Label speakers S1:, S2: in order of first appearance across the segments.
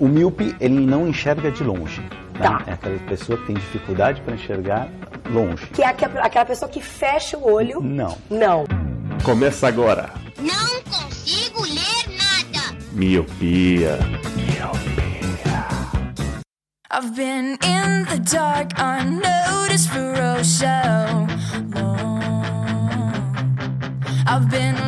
S1: O míope, ele não enxerga de longe.
S2: Tá.
S1: É aquela pessoa que tem dificuldade para enxergar longe.
S2: Que é aquela pessoa que fecha o olho.
S1: Não.
S2: Não.
S3: Começa agora.
S4: Não consigo ler nada.
S3: Miopia.
S5: I've been in the dark, unnoticed for oh so long. I've been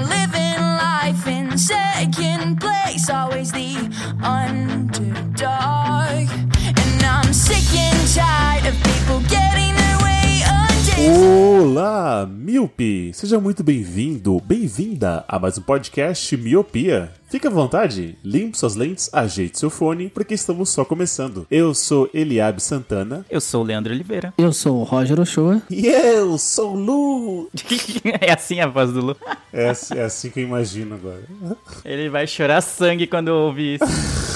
S3: Olá, Miope! Seja muito bem-vindo, bem-vinda a mais um podcast Miopia. Fique à vontade, limpe suas lentes, ajeite seu fone, porque estamos só começando. Eu sou Eliabe Santana
S6: Eu sou o Leandro Oliveira.
S7: Eu sou o Roger Ochoa.
S3: e eu sou o Lu!
S6: é assim a voz do Lu.
S3: É, assim- é assim que eu imagino agora.
S6: Ele vai chorar sangue quando ouvir isso.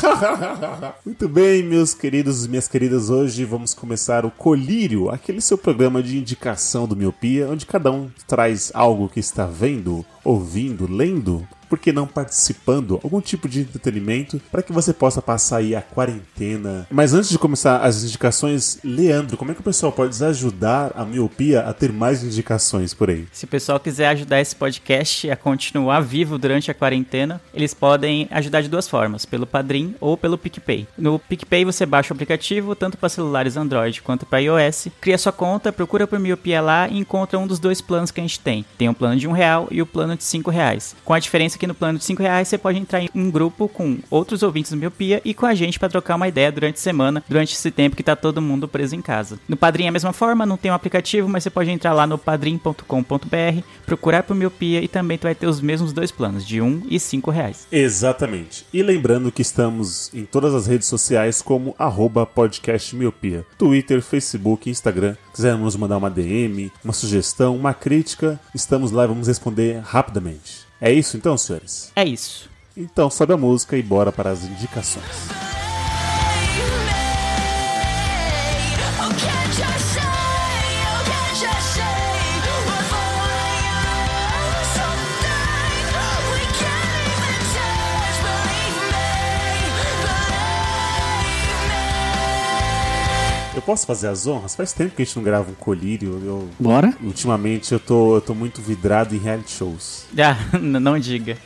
S3: Muito bem, meus queridos e minhas queridas, hoje vamos começar o Colírio, aquele seu programa de indicação do Miopia, onde cada um traz algo que está vendo, ouvindo, lendo, por que não participando, algum tipo de entretenimento, para que você possa passar aí a quarentena. Mas antes de começar as indicações, Leandro, como é que o pessoal pode ajudar a Miopia a ter mais indicações por aí?
S6: Se o pessoal quiser ajudar esse podcast a continuar vivo durante a quarentena, eles podem ajudar de duas formas, pelo Padrim ou pelo PicPay. No PicPay você baixa o aplicativo, tanto para celulares Android quanto para iOS, cria sua conta, procura por Miopia lá e encontra um dos dois planos que a gente tem. Tem o plano de um real e o plano de cinco reais. Com a diferença que no plano de cinco reais você pode entrar em um grupo com outros ouvintes do Miopia e com a gente para trocar uma ideia durante a semana, durante esse tempo que tá todo mundo preso em casa. No Padrim é a mesma forma, não tem um aplicativo, mas você pode entrar lá no padrim.com.br, procurar por Miopia e também tu vai ter os mesmos dois planos, de um e cinco reais.
S3: Exatamente. E lembrando que estamos em todas as redes sociais como arroba podcast miopia. Twitter, Facebook, Instagram. Quiser nos mandar uma DM, uma sugestão, uma crítica, estamos lá e vamos responder rapidamente. É isso então, senhores?
S6: É isso.
S3: Então sobe a música e bora para as indicações. Posso fazer as honras? Faz tempo que a gente não grava um colírio. Eu,
S7: Bora?
S3: ultimamente eu tô, eu tô muito vidrado em reality shows.
S6: Ah, não diga.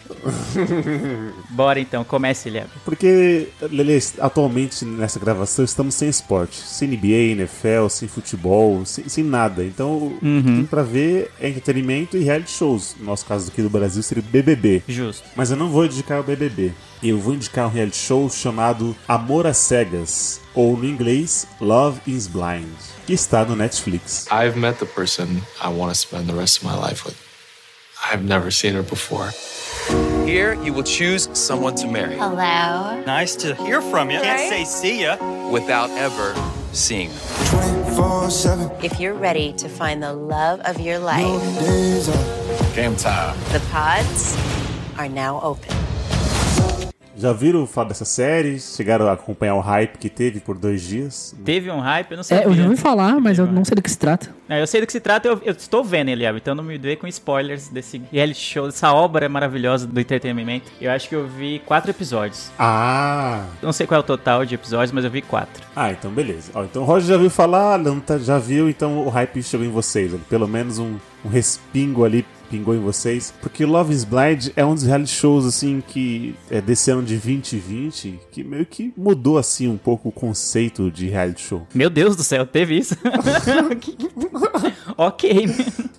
S6: Bora então, comece, Liab.
S3: Porque, Lele, atualmente nessa gravação estamos sem esporte. Sem NBA, NFL, sem futebol, sem, sem nada. Então, o que tem pra ver é entretenimento e reality shows. No nosso caso aqui do Brasil seria o BBB.
S6: Justo.
S3: Mas eu não vou indicar o BBB. Eu vou indicar um reality show chamado Amor às Cegas, ou no inglês Love is Blind, que está no Netflix.
S8: I've met the person I want to spend the rest of my life with. I've never seen her before.
S9: Here, you will choose someone to marry
S4: Hello.
S10: Nice to hear from you. Can't say see ya.
S9: without ever seeing them.
S11: If you're ready to find the love of your life,
S8: Game time.
S11: the pods are now open.
S3: Já viram falar dessa série? Chegaram a acompanhar o hype que teve por dois dias?
S6: Teve um hype, eu não sei.
S7: É, eu já ouvi falar, mas eu não sei do que se trata.
S6: eu sei do que se trata, eu, eu estou vendo, Eliab, então não me dê com spoilers desse reality show, dessa obra maravilhosa do entretenimento. Eu acho que eu vi quatro episódios.
S3: Ah!
S6: Não sei qual é o total de episódios, mas eu vi quatro.
S3: Ah, então beleza. Ó, então o Roger já viu falar, não tá- já viu, então o hype chegou em vocês. Pelo menos um, um respingo ali pingou em vocês. Porque Love is Blind é um dos reality shows, assim, que é desse ano de 2020, que meio que mudou, assim, um pouco o conceito de reality show.
S6: Meu Deus do céu, teve isso? ok.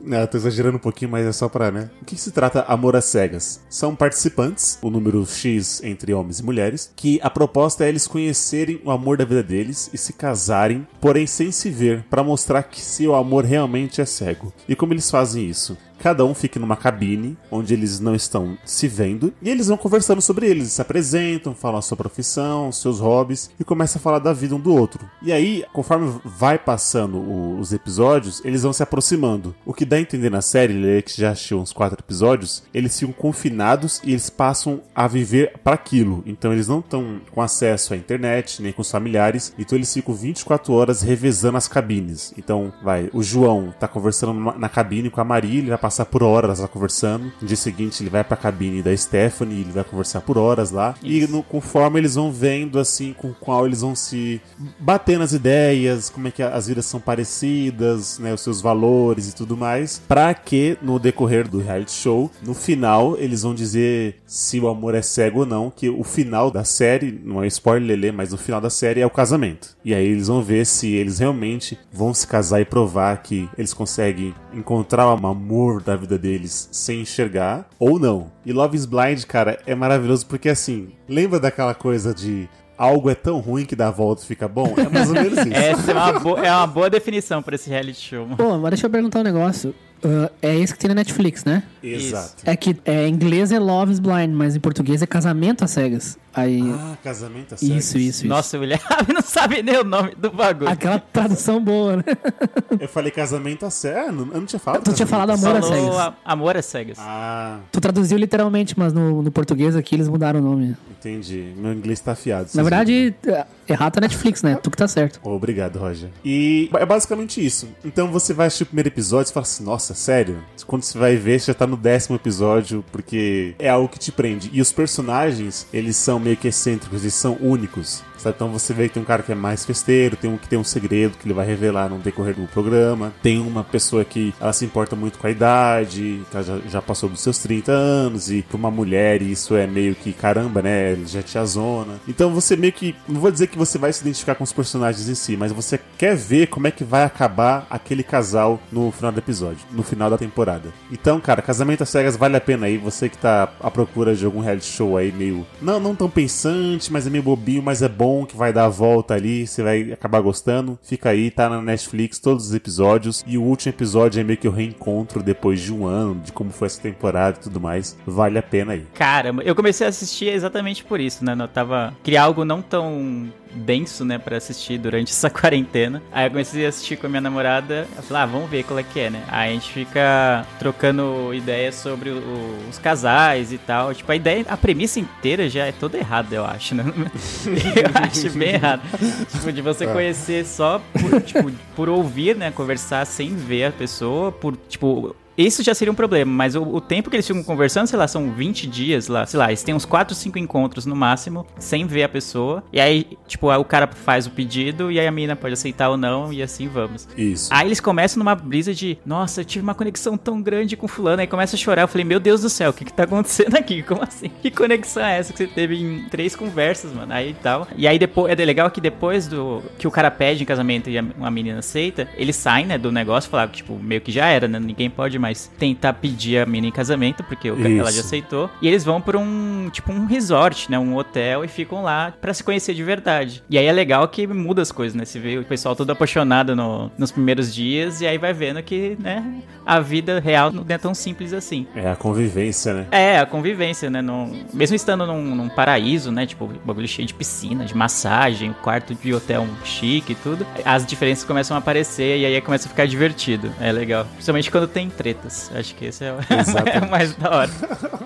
S3: Não, tô exagerando um pouquinho, mas é só pra, né? O que se trata Amor às Cegas? São participantes, o número X entre homens e mulheres, que a proposta é eles conhecerem o amor da vida deles e se casarem, porém sem se ver, pra mostrar que se o amor realmente é cego. E como eles fazem isso? Cada um fica numa cabine onde eles não estão se vendo e eles vão conversando sobre eles, se apresentam, falam a sua profissão, seus hobbies e começam a falar da vida um do outro. E aí, conforme vai passando o- os episódios, eles vão se aproximando. O que dá a entender na série, que já assistiu uns quatro episódios, eles ficam confinados e eles passam a viver para aquilo. Então eles não estão com acesso à internet, nem com os familiares, então eles ficam 24 horas revezando as cabines. Então, vai, o João tá conversando na cabine com a Marília, passar por horas lá conversando. No dia seguinte ele vai pra cabine da Stephanie e ele vai conversar por horas lá. E no, conforme eles vão vendo, assim, com qual eles vão se bater nas ideias, como é que as vidas são parecidas, né, os seus valores e tudo mais, pra que no decorrer do reality show, no final, eles vão dizer se o amor é cego ou não, que o final da série, não é spoiler, Lelê, mas o final da série é o casamento. E aí eles vão ver se eles realmente vão se casar e provar que eles conseguem encontrar o amor da vida deles sem enxergar ou não. E Love is Blind, cara, é maravilhoso porque assim, lembra daquela coisa de algo é tão ruim que dá a volta e fica bom? É mais ou menos isso.
S6: Essa é uma, boa, é uma boa definição pra esse reality show.
S7: Pô, mas deixa eu perguntar um negócio. Uh, é esse que tem na Netflix, né?
S3: Exato.
S7: É que é, em inglês é Love is Blind, mas em português é Casamento às Cegas. Aí,
S3: Ah, casamento a cegas.
S7: isso, isso, isso.
S6: Nossa, o William não sabe nem o nome do bagulho.
S7: Aquela tradução boa, né?
S3: Eu falei casamento a cegas. Eu não tinha falado.
S7: Tu tinha falado amor às
S6: Falou
S7: cegas.
S6: a- Amor às cegas.
S3: Ah,
S7: Tu traduziu literalmente, mas no, no português aqui eles mudaram o nome.
S3: entendi. Meu inglês tá afiado.
S7: Na verdade, é, errado a Netflix, né? Tu que tá certo.
S3: Obrigado, Roger. E é basicamente isso. Então você vai assistir o primeiro episódio e fala assim: Nossa, sério? Quando você vai ver, você já tá no décimo episódio, porque é algo que te prende. E os personagens, eles são meio que excêntricos, eles são únicos. Sabe? Então você vê que tem um cara que é mais festeiro, tem um que tem um segredo que ele vai revelar no decorrer do programa. Tem uma pessoa que ela se importa muito com a idade, que ela já, já passou dos seus 30 anos, e pra uma mulher isso é meio que caramba, né? Ele já te azona. Então você meio que. Não vou dizer que você vai se identificar com os personagens em si, mas você quer ver como é que vai acabar aquele casal no final do episódio, no final da temporada. Então, cara, Casamento às Cegas vale a pena aí. Você que tá à procura de algum reality show aí meio. Não, não tão pensante, mas é meio bobinho, mas é bom, que vai dar a volta ali, você vai acabar gostando. Fica aí, tá na Netflix todos os episódios. E o último episódio é meio que o reencontro depois de um ano, de como foi essa temporada e tudo mais. Vale a pena aí.
S6: Caramba, eu comecei a assistir exatamente por isso, né? Eu tava. Queria algo não tão denso, né, pra assistir durante essa quarentena. Aí eu comecei a assistir com a minha namorada. Eu falei, ah, vamos ver qual é que é, né? Aí a gente fica trocando ideias sobre o- os casais e tal. Tipo, a ideia, a premissa inteira já é toda errada, eu acho, né? acho bem errado. Tipo, de você conhecer só por, tipo, por ouvir, né? Conversar sem ver a pessoa, por, tipo. Isso já seria um problema, mas o, o tempo que eles ficam conversando, sei lá, são 20 dias lá, sei lá, eles têm uns 4, 5 encontros no máximo, sem ver a pessoa. E aí, tipo, aí o cara faz o pedido e aí a mina pode aceitar ou não, e assim vamos.
S3: Isso.
S6: Aí eles começam numa brisa de, nossa, eu tive uma conexão tão grande com fulano, aí começa a chorar. Eu falei, meu Deus do céu, o que que tá acontecendo aqui? Como assim? Que conexão é essa que você teve em três conversas, mano? Aí e tal. E aí depois, é legal que depois do que o cara pede em casamento e a, menina aceita, ele sai, né, do negócio, falar que, tipo, meio que já era, né? Ninguém pode mais tentar pedir a menina em casamento, porque o, ela já aceitou. E eles vão pra um, tipo, um resort, né? Um hotel e ficam lá pra se conhecer de verdade. E aí é legal que muda as coisas, né? Você vê o pessoal todo apaixonado no- nos primeiros dias e aí vai vendo que, né? A vida real não é tão simples assim.
S3: É a convivência, né?
S6: É, a convivência, né? Mesmo estando num, num paraíso, né? Tipo, bagulho cheio de piscina, de massagem, quarto de hotel chique e tudo. As diferenças começam a aparecer e aí começa a ficar divertido. É legal. Principalmente quando tem tretas. Acho que esse é o, é o mais da hora.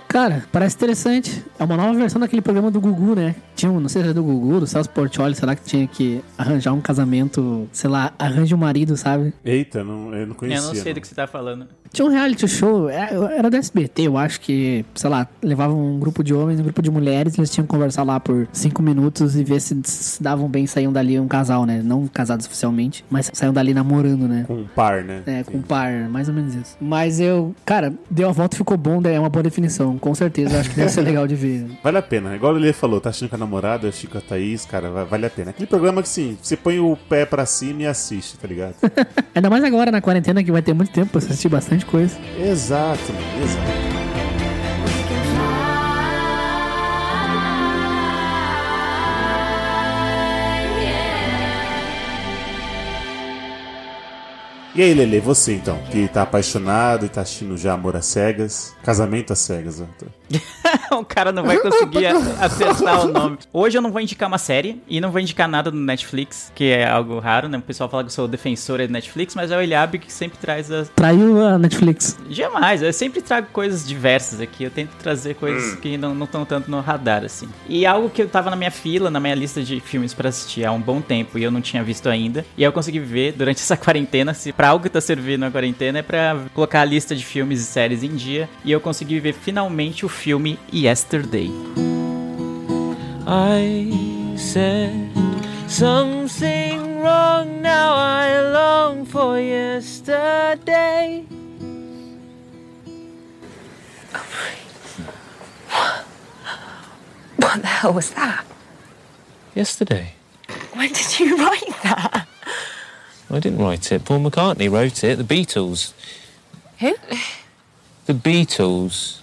S7: Cara, parece interessante. É uma nova versão daquele programa do Gugu, né? Tinha um, não sei se era do Gugu, do Celso Portioli, será que tinha que arranjar um casamento, sei lá, arranje um marido, sabe?
S3: Eita, não, eu não conhecia.
S6: Eu não sei
S3: não.
S6: do que você tá falando.
S7: Tinha um reality show, é, era do SBT, eu acho que, sei lá, levavam um grupo de homens um grupo de mulheres, eles tinham que conversar lá por cinco minutos e ver se se davam bem saíam dali um casal, né? Não casados oficialmente, mas saíam dali namorando, né?
S3: Com um par, né?
S7: É, com par, mais ou menos isso. Mas eu, cara, deu a volta e ficou bom, é uma boa definição. Com certeza, acho que deve ser legal de ver.
S3: Vale a pena. Igual o Lelê falou, tá assistindo com a namorada, eu assisti com a Thaís, cara, va- vale a pena. Aquele programa que, sim, você põe o pé pra cima e assiste, tá ligado?
S7: Ainda mais agora na quarentena que vai ter muito tempo pra assistir bastante coisa.
S3: exato, exato. E aí, Lele, você então, que tá apaixonado e tá assistindo já Amor às Cegas, Casamento às Cegas, ó.
S6: o cara não vai conseguir a- acertar o nome. Hoje eu não vou indicar uma série e não vou indicar nada do Netflix, que é algo raro, né? O pessoal fala que eu sou defensora do Netflix, mas é o Eliabe que sempre traz as.
S7: Traiu a Netflix.
S6: Jamais, eu sempre trago coisas diversas aqui. Eu tento trazer coisas que não estão tanto no radar, assim. E algo que eu tava na minha fila, na minha lista de filmes pra assistir há um bom tempo e eu não tinha visto ainda. E aí eu consegui ver durante essa quarentena. Se pra pra algo que tá servindo na quarentena é pra colocar a lista de filmes e séries em dia. E eu consegui ver finalmente o filme Yesterday.
S5: I said something wrong, now I long for yesterday.
S12: What the hell was that?
S8: Yesterday.
S12: When did you write that?
S8: I didn't write it. Paul McCartney wrote it. The Beatles.
S12: Who?
S8: The Beatles.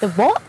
S12: The what?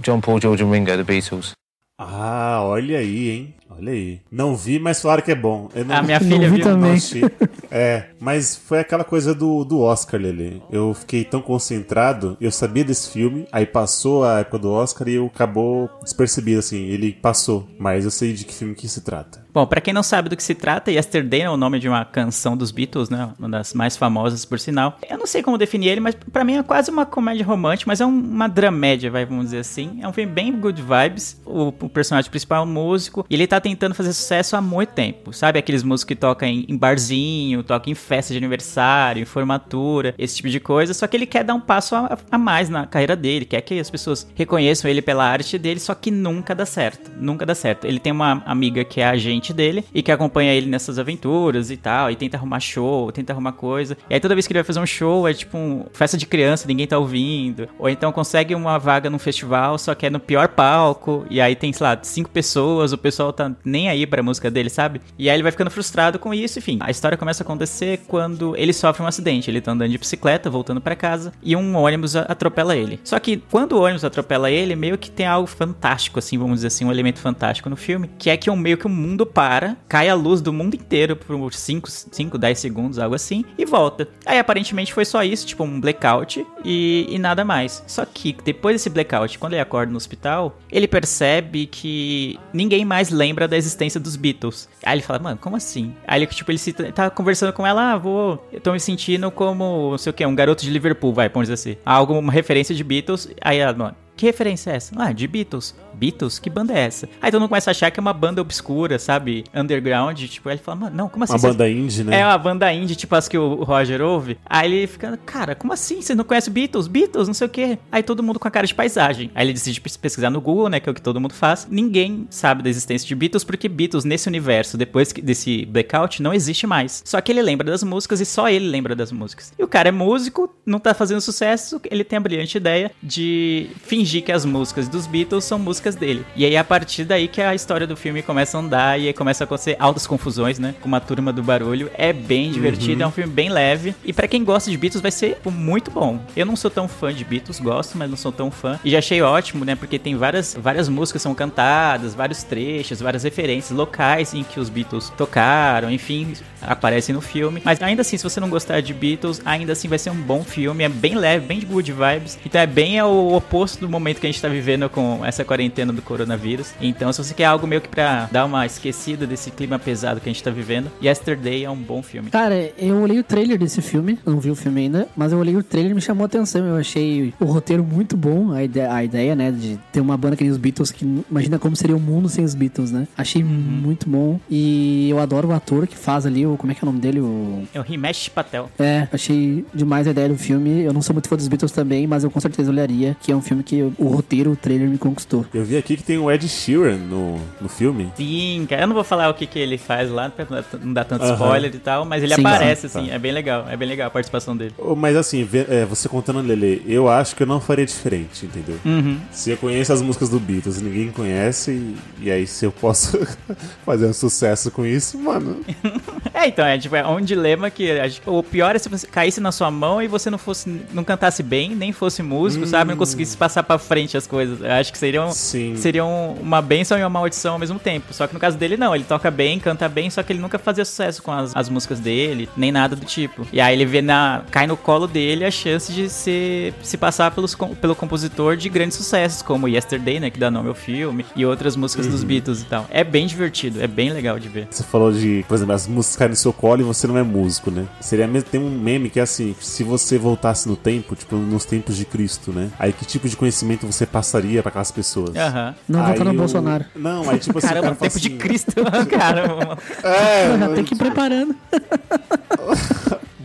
S8: John Paul, George and Ringo, The Beatles.
S3: Ah, olha aí, hein? Olha aí. Não vi, mas falaram que é bom. Eu não,
S6: A minha filha
S7: vi
S6: viu.
S7: também.
S3: não. É, mas foi aquela coisa do, do Oscar, Lele. Eu fiquei tão concentrado, eu sabia desse filme, aí passou a época do Oscar e eu acabou despercebido, assim, ele passou. Mas eu sei de que filme que se trata.
S6: Bom, pra quem não sabe do que se trata, Yesterday é o nome de uma canção dos Beatles, né? Uma das mais famosas, por sinal. Eu não sei como definir ele, mas pra mim é quase uma comédia romântica, mas é um- uma dramédia, vai, vamos dizer assim. É um filme bem good vibes. O, o personagem principal é um músico e ele tá tentando fazer sucesso há muito tempo. Sabe aqueles músicos que tocam em, em barzinho, tocam em festa de aniversário, em formatura, esse tipo de coisa. Só que ele quer dar um passo a, a mais na carreira dele, quer que as pessoas reconheçam ele pela arte dele, só que nunca dá certo. Nunca dá certo. Ele tem uma amiga que é agente dele e que acompanha ele nessas aventuras e tal, e tenta arrumar show, tenta arrumar coisa. E aí toda vez que ele vai fazer um show é tipo um festa de criança, ninguém tá ouvindo. Ou então consegue uma vaga num festival, só que é no pior palco, e aí tem, sei lá, cinco pessoas, o pessoal tá nem aí pra música dele, sabe? E aí ele vai ficando frustrado com isso, enfim. A história começa a acontecer quando ele sofre um acidente. Ele tá andando de bicicleta, voltando pra casa, e um ônibus atropela ele. Só que quando o ônibus atropela ele, meio que tem algo fantástico, assim, vamos dizer assim, um elemento fantástico no filme, que é que um, meio que o mundo para, cai a luz do mundo inteiro por 5, 5, 10 segundos, algo assim, e volta. Aí aparentemente foi só isso, tipo um blackout e, e nada mais. Só que depois desse blackout, quando ele acorda no hospital, ele percebe que ninguém mais lembra da existência dos Beatles. Aí ele fala, mano, como assim? Aí ele, tipo, ele se, tá conversando com ela, ah, vou, eu tô me sentindo como, não sei o que, um garoto de Liverpool, vai, vamos dizer assim. Algo, uma referência de Beatles. Aí ela, mano, que referência é essa? Ah, de Beatles. Beatles? Que banda é essa? Aí todo mundo começa a achar que é uma banda obscura, sabe? Underground. Tipo, aí ele fala, mano, não, como assim?
S3: Uma banda indie, né?
S6: É uma banda indie, tipo as que o Roger ouve. Aí ele fica, cara, como assim? Você não conhece Beatles? Beatles, não sei o quê. Aí todo mundo com a cara de paisagem. Aí ele decide pes- pesquisar no Google, né? Que é o que todo mundo faz. Ninguém sabe da existência de Beatles, porque Beatles, nesse universo, depois desse blackout, não existe mais. Só que ele lembra das músicas e só ele lembra das músicas. E o cara é músico, não tá fazendo sucesso, ele tem a brilhante ideia de fingir que as músicas dos Beatles são músicas dele. E aí, a partir daí que a história do filme começa a andar e aí começa a acontecer altas confusões, né? Com uma turma do barulho. É bem divertido, é um filme bem leve. E pra quem gosta de Beatles, vai ser tipo, muito bom. Eu não sou tão fã de Beatles, gosto, mas não sou tão fã. E já achei ótimo, né? Porque tem várias, várias músicas são cantadas, vários trechos, várias referências locais em que os Beatles tocaram, enfim, aparecem no filme. Mas ainda assim, se você não gostar de Beatles, ainda assim vai ser um bom filme. É bem leve, bem de good vibes. Então é bem o oposto do momento que a gente tá vivendo com essa quarentena do coronavírus. Então, se você quer algo meio que pra dar uma esquecida desse clima pesado que a gente tá vivendo, Yesterday é um bom filme.
S7: Cara, eu olhei o trailer desse filme, não vi o filme ainda, mas eu olhei o trailer e me chamou a atenção. Eu achei o roteiro muito bom, a ideia, a ideia, né, de ter uma banda que nem os Beatles, que imagina como seria o mundo sem os Beatles, né? Achei muito bom e eu adoro o ator que faz ali, o, como é que é o nome dele? O...
S6: É o Himesh Patel.
S7: É, achei demais a ideia do filme. Eu não sou muito fã dos Beatles também, mas eu com certeza olharia, que é um filme que o roteiro, o trailer me conquistou.
S3: Eu vi aqui que tem o Ed Sheeran no, no filme.
S6: Sim, cara, eu não vou falar o que, que ele faz lá, pra não dar tanto spoiler e tal, mas ele
S7: Sim,
S6: aparece,
S3: tá,
S6: assim,
S3: tá.
S6: é bem legal, é bem legal a participação dele.
S3: Mas assim, é, você contando Lele, eu acho que eu não faria diferente, entendeu?
S6: Uhum.
S3: Se eu conheço as músicas do Beatles e ninguém conhece, e, e aí se eu posso fazer um sucesso com isso, mano.
S6: É, então, é tipo, é um dilema que acho o pior é se você caísse na sua mão e você não fosse, não cantasse bem, nem fosse músico, sabe? Não conseguisse passar pra frente as coisas. Eu acho que seriam,
S3: Sim.
S6: seriam uma benção e uma maldição ao mesmo tempo. Só que no caso dele, não, ele toca bem, canta bem, só que ele nunca fazia sucesso com as, as músicas dele, nem nada do tipo. E aí ele vê na. cai no colo dele a chance de ser, se passar pelos, pelo compositor de grandes sucessos, como Yesterday, né? Que dá nome ao filme, e outras músicas dos Beatles e tal. É bem divertido, é bem legal de ver.
S3: Você falou de, por exemplo, as músicas no seu colo e você não é músico, né? Seria mesmo, tem um meme que é assim, se você voltasse no tempo, tipo, nos tempos de Cristo, né? Aí que tipo de conhecimento você passaria pra aquelas pessoas?
S6: Aham.
S7: Não
S3: Aí
S7: votar no
S3: o-
S7: Bolsonaro.
S3: Não, aí tipo assim, o
S6: Caramba,
S3: cara
S6: tempo de
S3: assim,
S6: Cristo, caramba.
S3: É,
S7: Tem que ir preparando.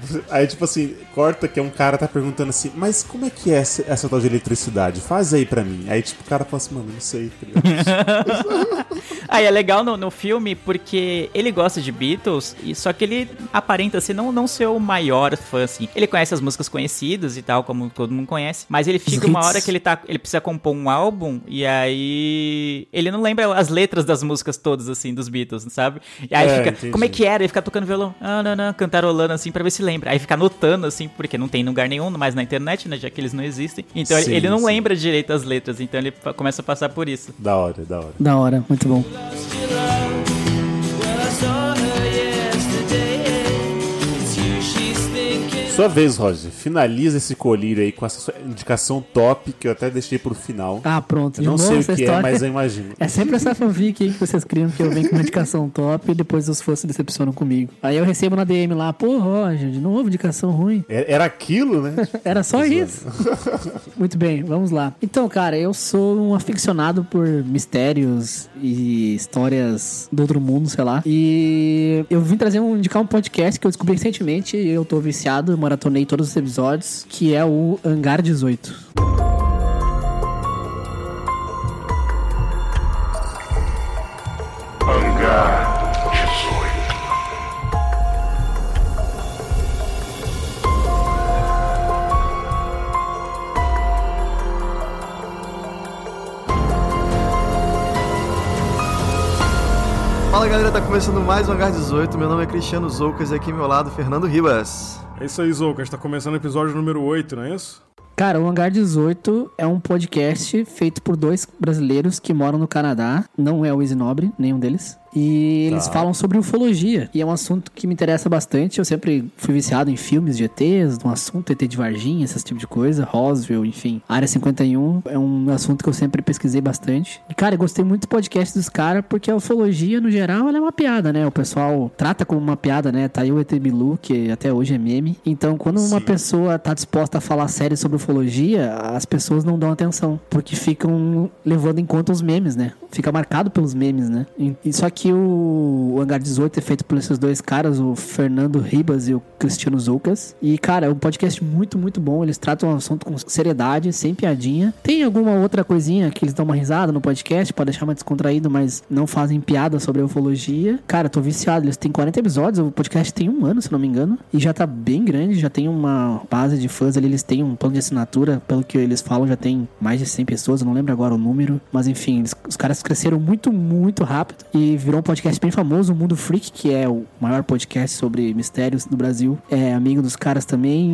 S3: Aí, tipo assim, corta que é um cara tá perguntando assim, mas como é que é essa, essa tal de eletricidade? Faz aí pra mim. Aí, tipo, o cara fala assim, mano, não sei. tá?
S6: Aí é legal no, no filme porque ele gosta de Beatles, só que ele aparenta assim, não, não ser o maior fã, assim. Ele conhece as músicas conhecidas e tal, como todo mundo conhece, mas ele fica uma hora que ele tá. Ele precisa compor um álbum, e aí. Ele não lembra as letras das músicas todas, assim, dos Beatles, sabe? E aí
S3: É,
S6: fica.
S3: entendi.
S6: Como é que era? Ele fica tocando violão, ah, não, não, cantarolando assim pra ver se lembra. Aí fica anotando, assim, porque não tem em lugar nenhum, mais na internet, né? Já que eles não existem. Então ele-
S3: Sim,
S6: ele não
S3: sim.
S6: lembra direito as letras, então ele começa a passar por isso.
S3: Da hora, da hora.
S7: Da hora, muito bom.
S3: Sua vez, Roger. Finaliza esse colírio aí com essa sua indicação top que eu até deixei pro final.
S7: Ah, pronto.
S3: Eu não sei o que é,
S7: história.
S3: mas eu imagino.
S7: É sempre essa fanfic aí que vocês criam que eu venho com uma indicação top e depois os fãs se decepcionam comigo. Aí eu recebo na DM lá, pô, Roger, de novo indicação ruim.
S3: É- Era aquilo, né?
S7: Era só isso. Muito bem, vamos lá. Então, cara, eu sou um aficionado por mistérios e histórias do outro mundo, sei lá. E eu vim trazer um indicar um podcast que eu descobri recentemente e eu tô viciado, eu maratonei todos os episódios, que é o Hangar 18.
S13: Fala galera, tá começando mais um Hangar 18. Meu nome é Cristiano Zoucas e aqui ao meu lado, Fernando Ribas.
S14: É isso aí, Zoucas. Tá começando o episódio número 8, não é isso?
S7: Cara, o Hangar 18 é um podcast feito por dois brasileiros que moram no Canadá. Não é o Easy nenhum deles. E eles
S3: Tá.
S7: falam sobre ufologia. E é um assunto que me interessa bastante. Eu sempre fui viciado em filmes de ETs, no assunto ET de Varginha, esse tipo de coisa. Roswell, enfim. Área 51 é um assunto que eu sempre pesquisei bastante. E, cara, eu gostei muito do podcast dos caras, porque a ufologia, no geral, ela é uma piada, né? O pessoal trata como uma piada, né? Tá aí o ET Bilu, que até hoje é meme. Então, quando uma pessoa tá disposta a falar sério sobre ufologia, as pessoas não dão atenção, porque ficam levando em conta os memes, né? Fica marcado pelos memes, né? E só que o, o Hangar 18 é feito por esses dois caras, o Fernando Ribas e o Cristiano Zoucas. E, cara, é um podcast muito, muito bom. Eles tratam o assunto com seriedade, sem piadinha. Tem alguma outra coisinha que eles dão uma risada no podcast pra deixar mais descontraído, mas não fazem piada sobre a ufologia. Cara, tô viciado. Eles têm 40 episódios, o podcast tem um ano, se não me engano. E já tá bem grande, já tem uma base de fãs ali. Eles têm um plano de assinatura, pelo que eles falam, já tem mais de 100 pessoas. Eu não lembro agora o número. Mas enfim, eles- os caras cresceram muito, muito rápido. E virou um podcast bem famoso, o Mundo Freak, que é o maior podcast sobre mistérios do Brasil. É amigo dos caras também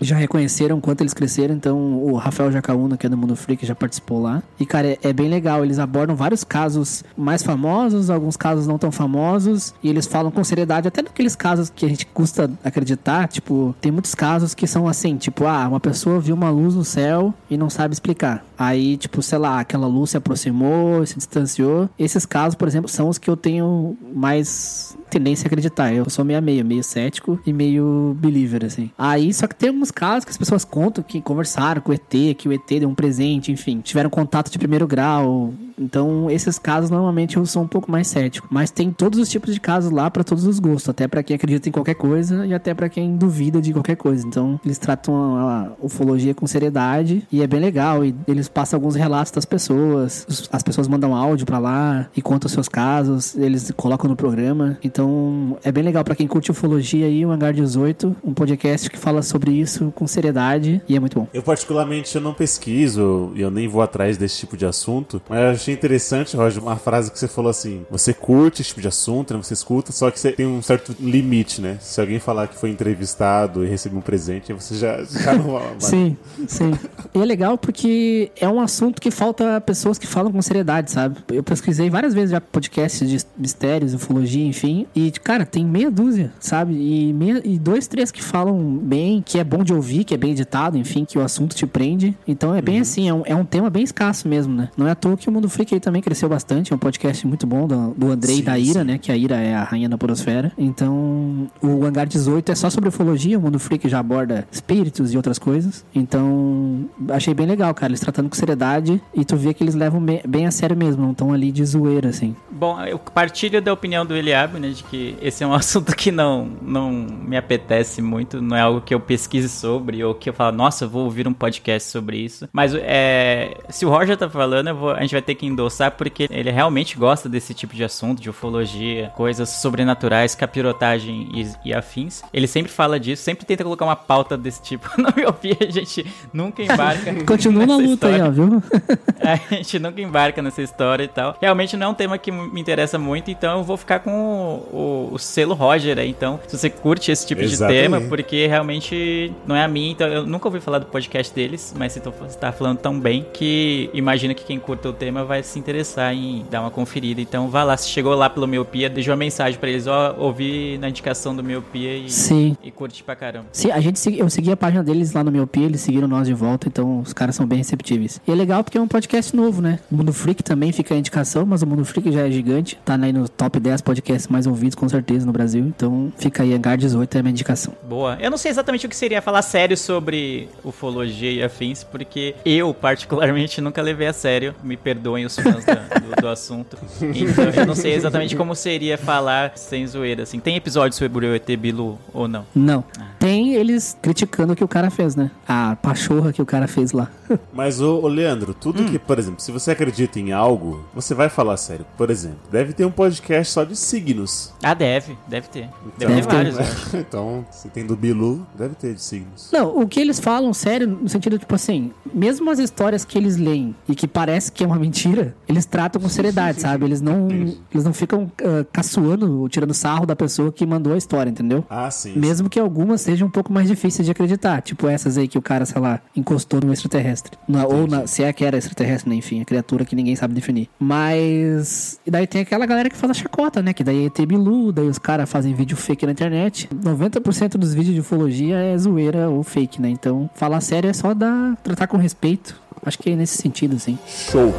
S7: e já reconheceram quanto eles cresceram. Então, o Rafael Jacaúna, que é do Mundo Freak, já participou lá. E, cara, é, é bem legal. Eles abordam vários casos mais famosos, alguns casos não tão famosos. E eles falam com seriedade, até naqueles casos que a gente custa acreditar. Tipo, tem muitos casos que são assim, tipo, ah, uma pessoa viu uma luz no céu e não sabe explicar. Aí, tipo, sei lá, aquela luz se aproximou, se distanciou. Esses casos, por exemplo, são os que eu tenho mais tendência a acreditar. Eu sou meio meio, meio cético e meio believer, assim. Aí, só que tem alguns casos que as pessoas contam que conversaram com o ET, que o ET deu um presente, enfim, tiveram contato de primeiro grau. Então, esses casos normalmente eu sou um pouco mais cético. Mas tem todos os tipos de casos lá pra todos os gostos, até pra quem acredita em qualquer coisa e até pra quem duvida de qualquer coisa. Então, eles tratam a, a ufologia com seriedade e é bem legal. E eles passam alguns relatos das pessoas, as pessoas mandam áudio pra lá e contam seus casos, eles colocam no programa. Então, é bem legal pra quem curte ufologia aí, o Hangar 18, um podcast que fala sobre isso com seriedade e é muito bom.
S3: Eu particularmente eu não pesquiso e eu nem vou atrás desse tipo de assunto, mas achei interessante, Roger, uma frase que você falou assim: você curte esse tipo de assunto, né? Você escuta, só que você tem um certo limite, né? Se alguém falar que foi entrevistado e recebeu um presente, você já, já não.
S7: Sim, sim. E é legal porque é um assunto que falta pessoas que falam com seriedade, sabe? Eu pesquisei várias vezes já podcasts de mistérios, ufologia, enfim. E, cara, tem meia dúzia, sabe? E, meia, e dois, três que falam bem, que é bom de ouvir, que é bem editado, enfim, que o assunto te prende. Então é bem assim, é um, é um tema bem escasso mesmo, né? Não é à toa que o Mundo Freak aí também cresceu bastante, é um podcast muito bom do, do Andrei e
S3: Sim,
S7: da Ira,
S3: sim.
S7: né? Que a Ira é a rainha da porosfera. Então, o Hangar 18 é só sobre ufologia, o Mundo Freak já aborda espíritos e outras coisas. Então, achei bem legal, cara, eles tratando com seriedade e tu vê que eles levam bem a sério mesmo, não estão ali de zoeira, assim.
S6: Bom, eu partilho da opinião do Eliab, né, de que esse é um assunto que não, não me apetece muito, não é algo que eu pesquise sobre, ou que eu falo, nossa, eu vou ouvir um podcast sobre isso. Mas é, se o Roger tá falando, vou- a gente vai ter que endossar, porque ele realmente gosta desse tipo de assunto, de ufologia, coisas sobrenaturais, capirotagem e, e afins. Ele sempre fala disso, sempre tenta colocar uma pauta desse tipo. Na miopia, a gente nunca embarca.
S7: Continua na luta aí,
S6: história.
S7: ó, viu?
S6: A gente nunca embarca nessa história e tal. Realmente não é um tema que me interessa muito, então eu vou ficar com o, o- o selo Roger aí. Então, se você curte esse tipo
S3: Exatamente.
S6: de tema, porque realmente não é a minha, então eu nunca ouvi falar do podcast deles, mas você tá falando tão bem que imagino que quem curta o tema vai se interessar em dar uma conferida. Então, vá lá, se chegou lá pelo Miopia, deixa uma mensagem pra eles, ó, ouvi na indicação do Miopia e,
S7: Sim.
S6: e curte pra caramba.
S7: Sim, a gente eu segui a página deles lá no Miopia, eles seguiram nós de volta, então os caras são bem receptíveis. E é legal porque é um podcast novo, né? O Mundo Freak também fica a indicação, mas o Mundo Freak já é gigante, tá aí no top 10 podcasts mais ouvidos com certeza no Brasil, então fica aí Hangar 18 é a minha indicação.
S6: Boa. Eu não sei exatamente o que seria falar sério sobre ufologia e afins, porque eu, particularmente, nunca levei a sério. Me os fãs da- do, do assunto. Então, eu não sei exatamente como seria falar sem zoeira, assim. Tem episódio sobre o ET Bilu ou não?
S7: Não. Tem eles criticando o que o cara fez, né? A pachorra que o cara fez lá.
S3: Mas, ô, ô, Leandro, tudo
S6: Hum.
S3: que, por exemplo, se você acredita em algo, você vai falar sério. Por exemplo, deve ter um podcast só de signos.
S6: Ah, deve. Deve ter.
S3: Então,
S6: Deve ter vários, eu acho.
S3: então, se tem do Bilu, deve ter de signos.
S7: Não, o que eles falam sério, no sentido, tipo assim, mesmo as histórias que eles leem e que parece que é uma mentira, eles tratam com seriedade, sabe? Eles não, eles não ficam ah, caçoando ou tirando sarro da pessoa que mandou a história, entendeu?
S3: Ah, sim.
S7: Mesmo que algumas sejam um pouco mais difíceis de acreditar, tipo essas aí que o cara, sei lá, encostou no extraterrestre. Na- ou na, se é que era extraterrestre, né? Enfim, a criatura que ninguém sabe definir. Mas. E daí tem aquela galera que faz a chacota, né? Que daí é Bilu, daí os caras fazem vídeo fake na internet. 90% dos vídeos de ufologia é zoeira ou fake, né? Então, falar sério é só dar, tratar com respeito. Acho que é nesse sentido, assim.
S3: Show.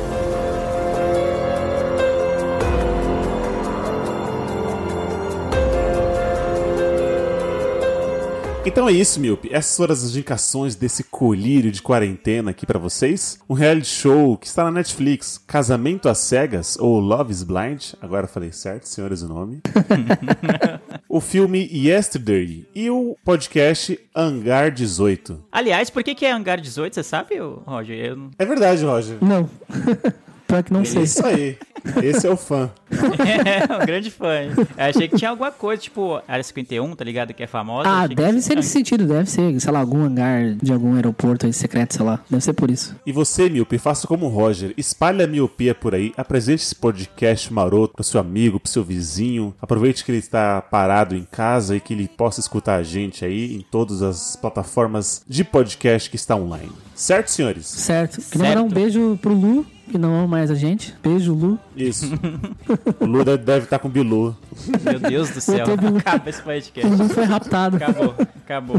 S3: Então é isso, Miope. Essas foram as indicações desse colírio de quarentena aqui pra vocês. Um reality show que está na Netflix, Casamento às Cegas ou Love is Blind. Agora eu falei certo, senhores, o nome. o filme Yesterday e o podcast Hangar 18.
S6: Aliás, por que, que é Hangar 18, você sabe, Roger? Eu.
S3: É verdade, Roger.
S7: Não. Pior que não sei.
S3: Isso aí. Esse é o fã.
S6: é, um grande fã. hein? Eu achei que tinha alguma coisa, tipo, Área 51, tá ligado? Que é famosa.
S7: Ah, deve ser nesse sentido, deve ser, sei lá, algum hangar de algum aeroporto aí secreto, sei lá. Deve ser por isso.
S3: E você, Miope, faça como o Roger. Espalhe a miopia por aí. Apresente esse podcast maroto pro seu amigo, pro seu vizinho. Aproveite que ele está parado em casa e que ele possa escutar a gente aí em todas as plataformas de podcast que está online. Certo, senhores?
S7: Certo. Queria mandar um beijo pro Lu, que não ama mais a gente. Beijo, Lu.
S3: Isso. o Lu deve- estar com o Bilu.
S6: Meu Deus do céu. Acaba esse podcast.
S7: O Lu foi raptado.
S6: Acabou, acabou.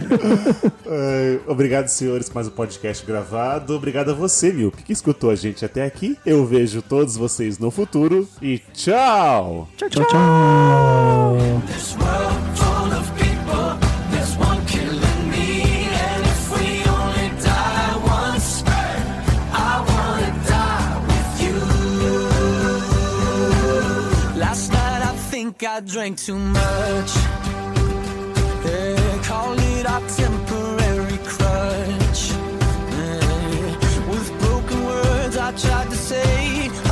S3: Ai, obrigado, senhores, por mais um podcast gravado. Obrigado a você, Miope, que escutou a gente até aqui. Eu vejo todos vocês no futuro e tchau!
S7: Tchau, tchau.
S5: This world like I drank too much. They call it a temporary crutch. With broken words, I tried to say.